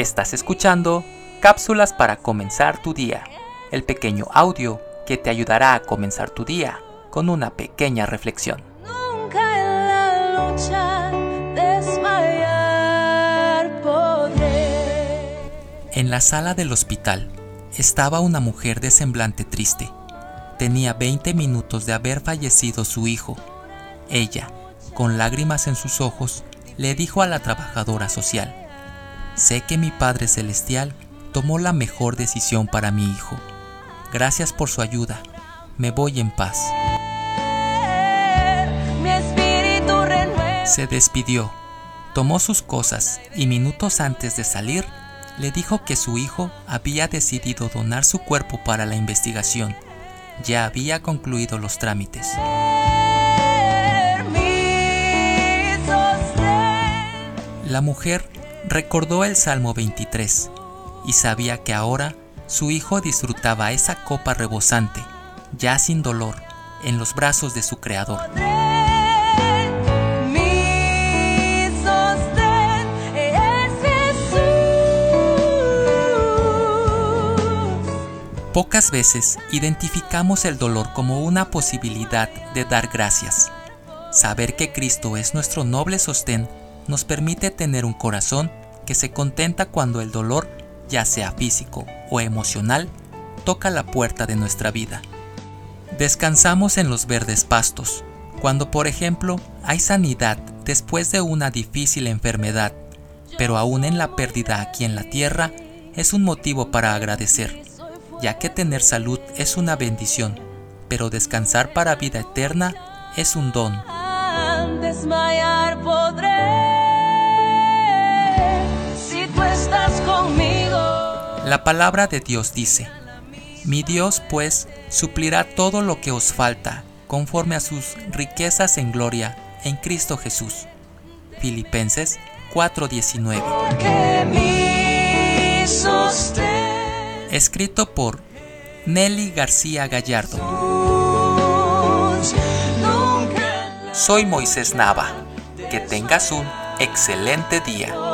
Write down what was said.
Estás escuchando Cápsulas para comenzar tu día, el pequeño audio que te ayudará a comenzar tu día con una pequeña reflexión. Nunca en la lucha desmayar podré. En la sala del hospital estaba una mujer de semblante triste. Tenía 20 minutos de haber fallecido su hijo. Ella, con lágrimas en sus ojos, le dijo a la trabajadora social, Sé que mi Padre Celestial tomó la mejor decisión para mi hijo. Gracias por su ayuda. Me voy en paz. Se despidió, tomó sus cosas y minutos antes de salir le dijo que su hijo había decidido donar su cuerpo para la investigación. Ya había concluido los trámites. La mujer recordó el Salmo 23 y sabía que ahora su hijo disfrutaba esa copa rebosante, ya sin dolor, en los brazos de su Creador. Pocas veces identificamos el dolor como una posibilidad de dar gracias. Saber que Cristo es nuestro noble sostén nos permite tener un corazón que se contenta cuando el dolor, ya sea físico o emocional, toca la puerta de nuestra vida. Descansamos en los verdes pastos, cuando por ejemplo hay sanidad después de una difícil enfermedad, pero aún en la pérdida aquí en la tierra es un motivo para agradecer, ya que tener salud es una bendición, pero descansar para vida eterna es un don. La palabra de Dios dice, Mi Dios pues suplirá todo lo que os falta, conforme a sus riquezas en gloria en Cristo Jesús. Filipenses 4:19. Que mi sostén Escrito por Nelly García Gallardo. Soy Moisés Nava. Que tengas un excelente día.